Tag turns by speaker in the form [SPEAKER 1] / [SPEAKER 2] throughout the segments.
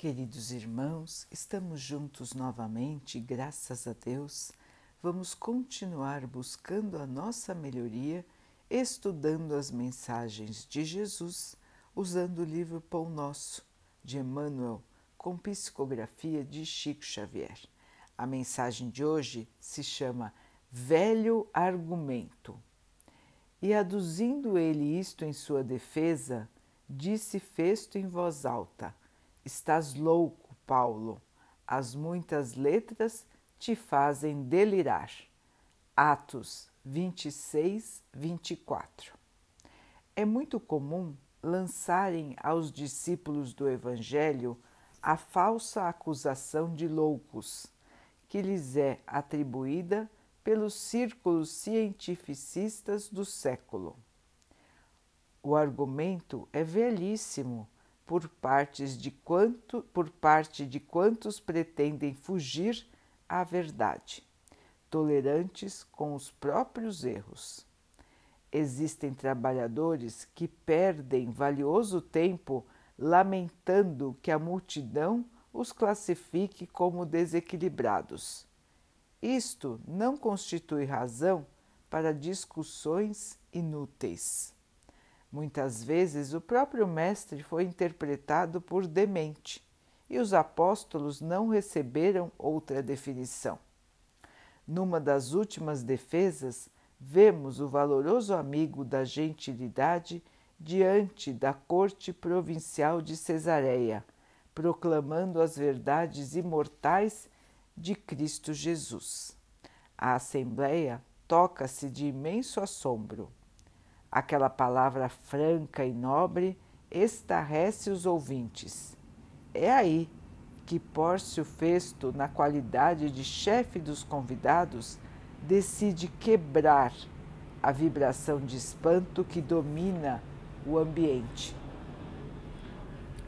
[SPEAKER 1] Queridos irmãos, estamos juntos novamente, graças a Deus. Vamos continuar buscando a nossa melhoria, estudando as mensagens de Jesus, usando o livro Pão Nosso, de Emmanuel, com psicografia de Chico Xavier. A mensagem de hoje se chama Velho Argumento. E aduzindo ele isto em sua defesa, disse Festo em voz alta: Estás louco, Paulo. As muitas letras te fazem delirar. Atos 26, 24. É muito comum lançarem aos discípulos do Evangelho a falsa acusação de loucos, que lhes é atribuída pelos círculos cientificistas do século. O argumento é velhíssimo por, partes de quanto, por parte de quantos pretendem fugir à verdade, tolerantes com os próprios erros. Existem trabalhadores que perdem valioso tempo lamentando que a multidão os classifique como desequilibrados. Isto não constitui razão para discussões inúteis. Muitas vezes o próprio Mestre foi interpretado por demente e os apóstolos não receberam outra definição. Numa das últimas defesas, vemos o valoroso amigo da gentilidade diante da corte provincial de Cesareia, proclamando as verdades imortais de Cristo Jesus. A Assembleia toca-se de imenso assombro Aquela palavra franca e nobre estarrece os ouvintes. É aí que Pórcio Festo, na qualidade de chefe dos convidados, decide quebrar a vibração de espanto que domina o ambiente.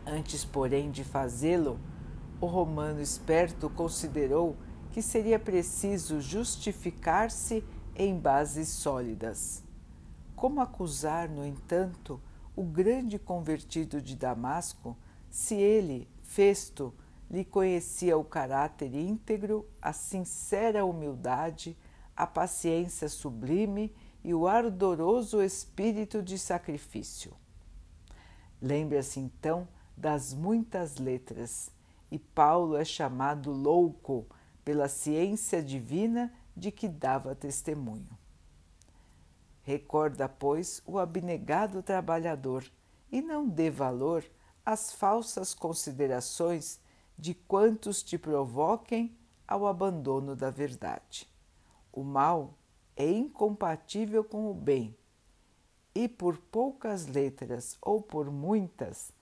[SPEAKER 1] Antes, porém, de fazê-lo, o romano esperto considerou que seria preciso justificar-se em bases sólidas. Como acusar, no entanto, o grande convertido de Damasco, se ele, Festo, lhe conhecia o caráter íntegro, a sincera humildade, a paciência sublime e o ardoroso espírito de sacrifício? Lembre-se então das muitas letras, e Paulo é chamado louco pela ciência divina de que dava testemunho. Recorda, pois, o abnegado trabalhador e não dê valor às falsas considerações de quantos te provoquem ao abandono da verdade. O mal é incompatível com o bem, e por poucas letras ou por muitas,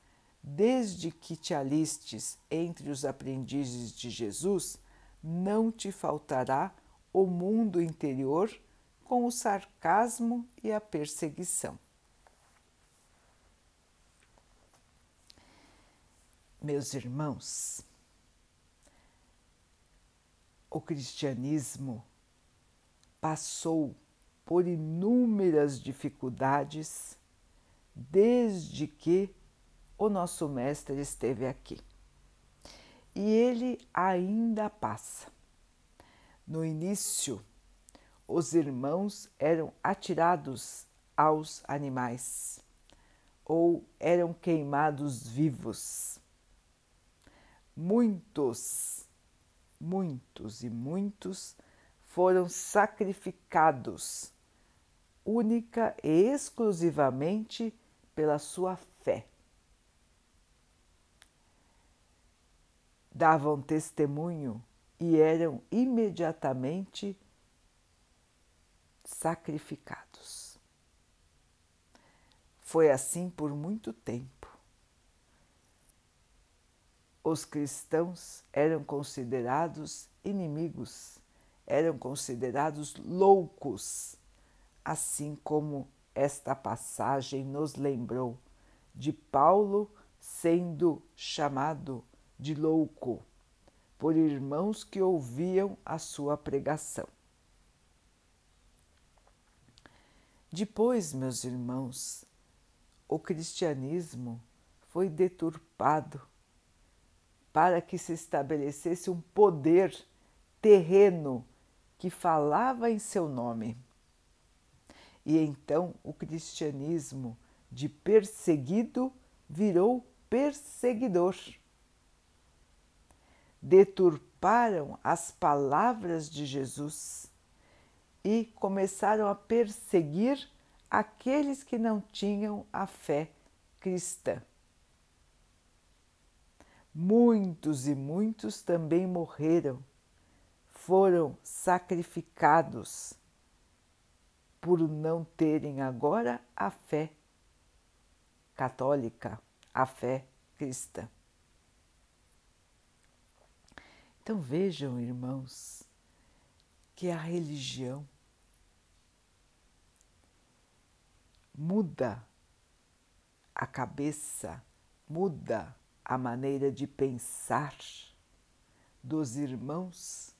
[SPEAKER 1] desde que te alistes entre os aprendizes de Jesus, não te faltará o mundo interior com o sarcasmo e a perseguição. Meus irmãos, o cristianismo passou por inúmeras dificuldades desde que o nosso Mestre esteve aqui. E ele ainda passa. No início os irmãos eram atirados aos animais ou eram queimados vivos. Muitos, muitos e muitos foram sacrificados única e exclusivamente pela sua fé. Davam testemunho e eram imediatamente sacrificados. Foi assim por muito tempo. Os cristãos eram considerados inimigos, eram considerados loucos, assim como esta passagem nos lembrou de Paulo sendo chamado de louco por irmãos que ouviam a sua pregação. Depois, meus irmãos, o cristianismo foi deturpado para que se estabelecesse um poder terreno que falava em seu nome. E então o cristianismo de perseguido virou perseguidor. Deturparam as palavras de Jesus e começaram a perseguir aqueles que não tinham a fé cristã. Muitos e muitos também morreram, foram sacrificados por não terem agora a fé católica, a fé cristã. Então vejam, irmãos, que a religião muda a cabeça, muda a maneira de pensar dos irmãos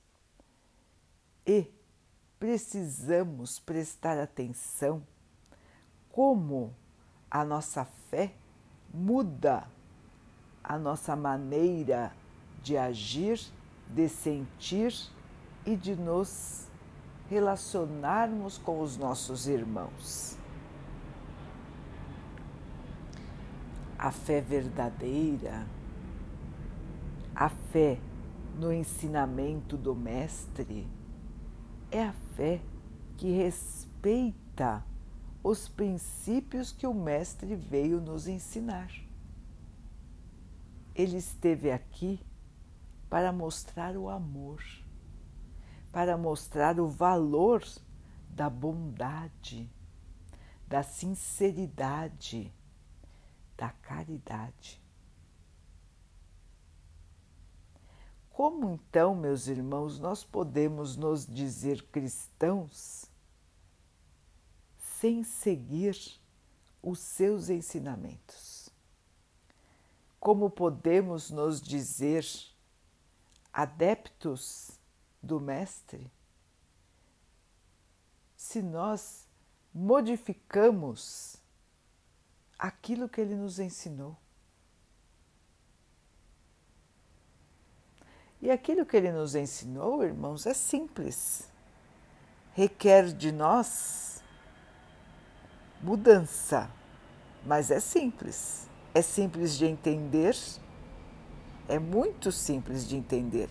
[SPEAKER 1] e precisamos prestar atenção como a nossa fé muda a nossa maneira de agir, de sentir e de nos relacionarmos com os nossos irmãos. A fé verdadeira, a fé no ensinamento do Mestre, é a fé que respeita os princípios que o Mestre veio nos ensinar. Ele esteve aqui para mostrar o amor, para mostrar o valor da bondade, da sinceridade, da caridade. Como então, meus irmãos, nós podemos nos dizer cristãos sem seguir os seus ensinamentos? Como podemos nos dizer adeptos do Mestre se nós modificamos aquilo que ele nos ensinou? E aquilo que ele nos ensinou, irmãos, é simples. Requer de nós mudança, mas é simples. É simples de entender, é muito simples de entender.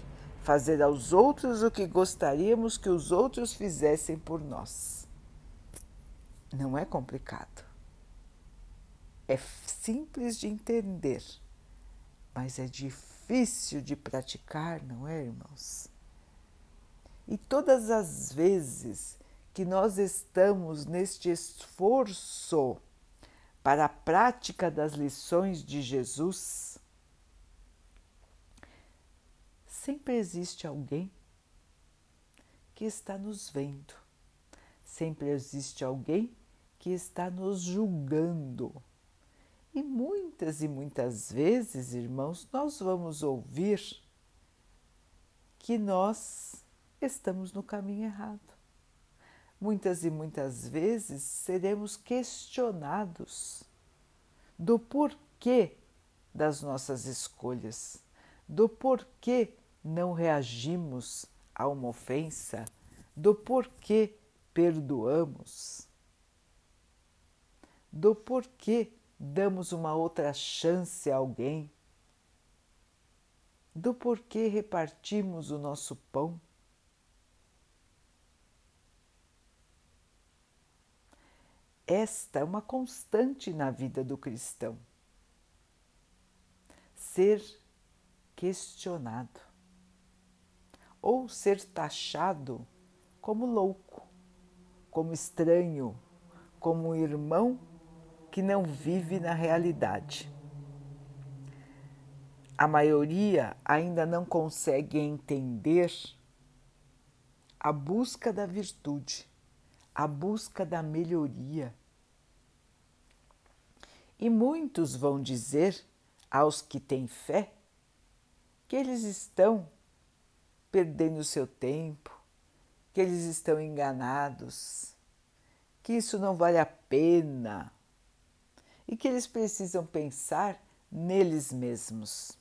[SPEAKER 1] Fazer aos outros o que gostaríamos que os outros fizessem por nós. Não é complicado. É simples de entender, mas é difícil de praticar, não é, irmãos? E todas as vezes que nós estamos neste esforço para a prática das lições de Jesus, sempre existe alguém que está nos vendo, sempre existe alguém que está nos julgando e muitas e muitas vezes, irmãos, nós vamos ouvir que nós estamos no caminho errado. Muitas e muitas vezes seremos questionados do porquê das nossas escolhas, do porquê não reagimos a uma ofensa, do porquê perdoamos, do porquê damos uma outra chance a alguém, do porquê repartimos o nosso pão. Esta é uma constante na vida do cristão. Ser questionado ou ser taxado como louco, como estranho, como um irmão que não vive na realidade. A maioria ainda não consegue entender a busca da virtude, a busca da melhoria. E muitos vão dizer aos que têm fé que eles estão perdendo seu tempo, que eles estão enganados, que isso não vale a pena e que eles precisam pensar neles mesmos.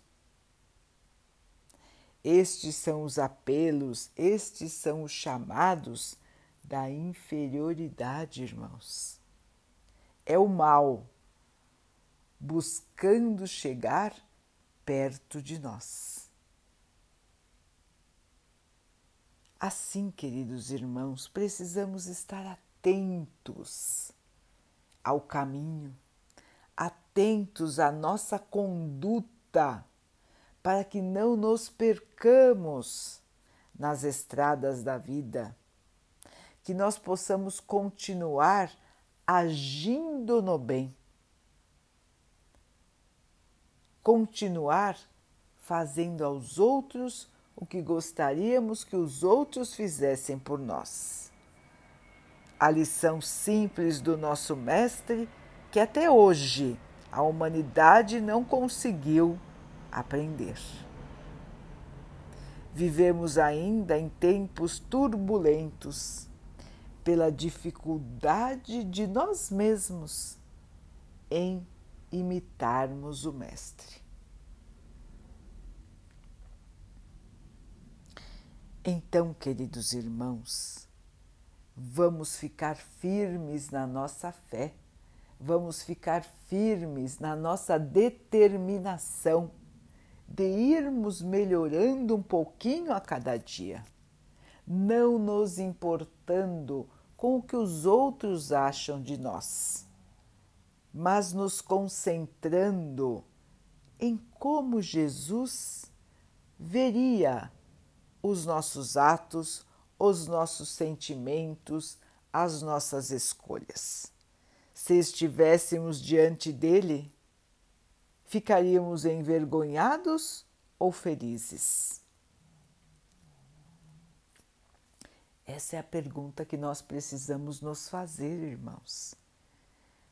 [SPEAKER 1] Estes são os apelos, estes são os chamados da inferioridade, irmãos. É o mal buscando chegar perto de nós. Assim, queridos irmãos, precisamos estar atentos ao caminho, atentos à nossa conduta para que não nos percamos nas estradas da vida, que nós possamos continuar agindo no bem, continuar fazendo aos outros o que gostaríamos que os outros fizessem por nós. A lição simples do nosso Mestre, que até hoje a humanidade não conseguiu aprender. Vivemos ainda em tempos turbulentos pela dificuldade de nós mesmos em imitarmos o Mestre. Então, queridos irmãos, vamos ficar firmes na nossa fé, vamos ficar firmes na nossa determinação de irmos melhorando um pouquinho a cada dia, não nos importando com o que os outros acham de nós, mas nos concentrando em como Jesus veria os nossos atos, os nossos sentimentos, as nossas escolhas. Se estivéssemos diante dele, ficaríamos envergonhados ou felizes? Essa é a pergunta que nós precisamos nos fazer, irmãos,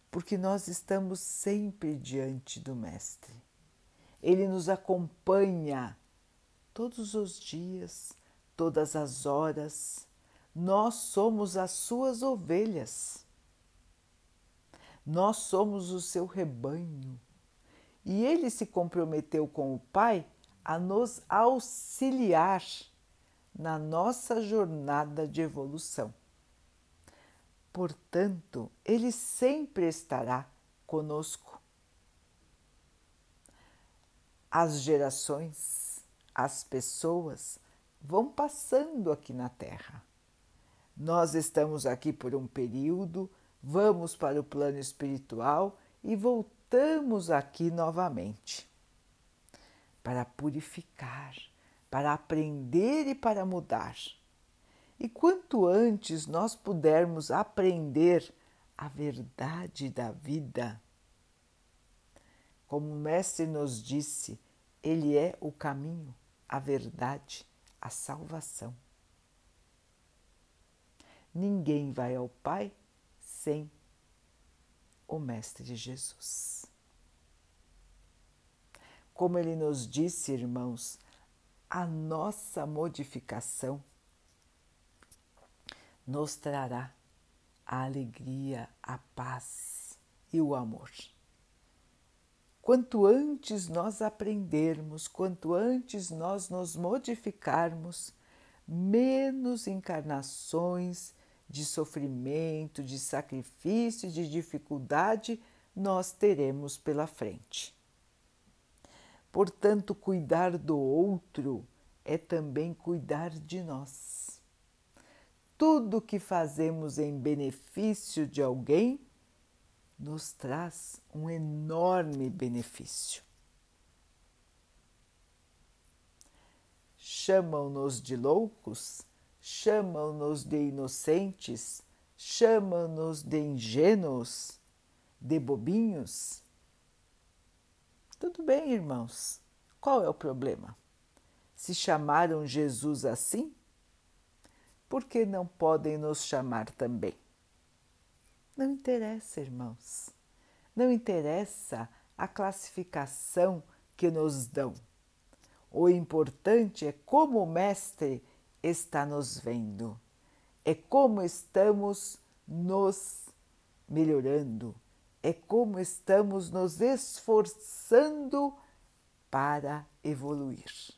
[SPEAKER 1] porque nós estamos sempre diante do Mestre. Ele nos acompanha todos os dias, todas as horas. Nós somos as suas ovelhas. Nós somos o seu rebanho e ele se comprometeu com o Pai a nos auxiliar na nossa jornada de evolução. Portanto, ele sempre estará conosco. As gerações, as pessoas vão passando aqui na Terra. Nós estamos aqui por um período, vamos para o plano espiritual e voltamos aqui novamente para purificar, para aprender e para mudar. E quanto antes nós pudermos aprender a verdade da vida, como o Mestre nos disse, Ele é o caminho, a verdade, a salvação. Ninguém vai ao Pai sem o Mestre Jesus. Como ele nos disse, irmãos, a nossa modificação nos trará a alegria, a paz e o amor. Quanto antes nós aprendermos, quanto antes nós nos modificarmos, menos encarnações de sofrimento, de sacrifício, de dificuldade nós teremos pela frente. Portanto, cuidar do outro é também cuidar de nós. Tudo que fazemos em benefício de alguém nos traz um enorme benefício. Chamam-nos de loucos? chamam-nos de inocentes, chamam-nos de ingênuos, de bobinhos. Tudo bem, irmãos, qual é o problema? Se chamaram Jesus assim, por que não podem nos chamar também? Não interessa, irmãos, não interessa a classificação que nos dão. O importante é como o Mestre está nos vendo, é como estamos nos melhorando, é como estamos nos esforçando para evoluir.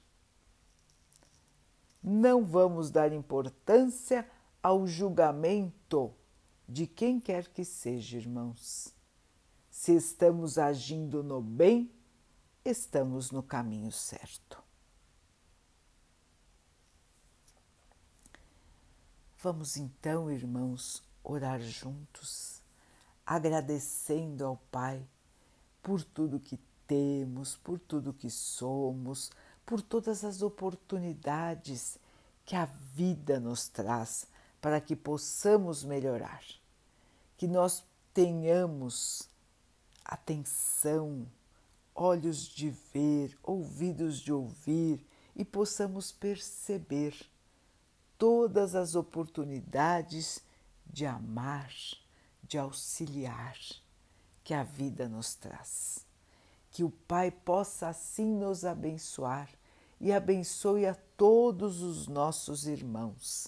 [SPEAKER 1] Não vamos dar importância ao julgamento de quem quer que seja, irmãos. Se estamos agindo no bem, estamos no caminho certo. Vamos então, irmãos, orar juntos, agradecendo ao Pai por tudo que temos, por tudo que somos, por todas as oportunidades que a vida nos traz para que possamos melhorar, que nós tenhamos atenção, olhos de ver, ouvidos de ouvir e possamos perceber todas as oportunidades de amar, de auxiliar que a vida nos traz. Que o Pai possa assim nos abençoar e abençoe a todos os nossos irmãos.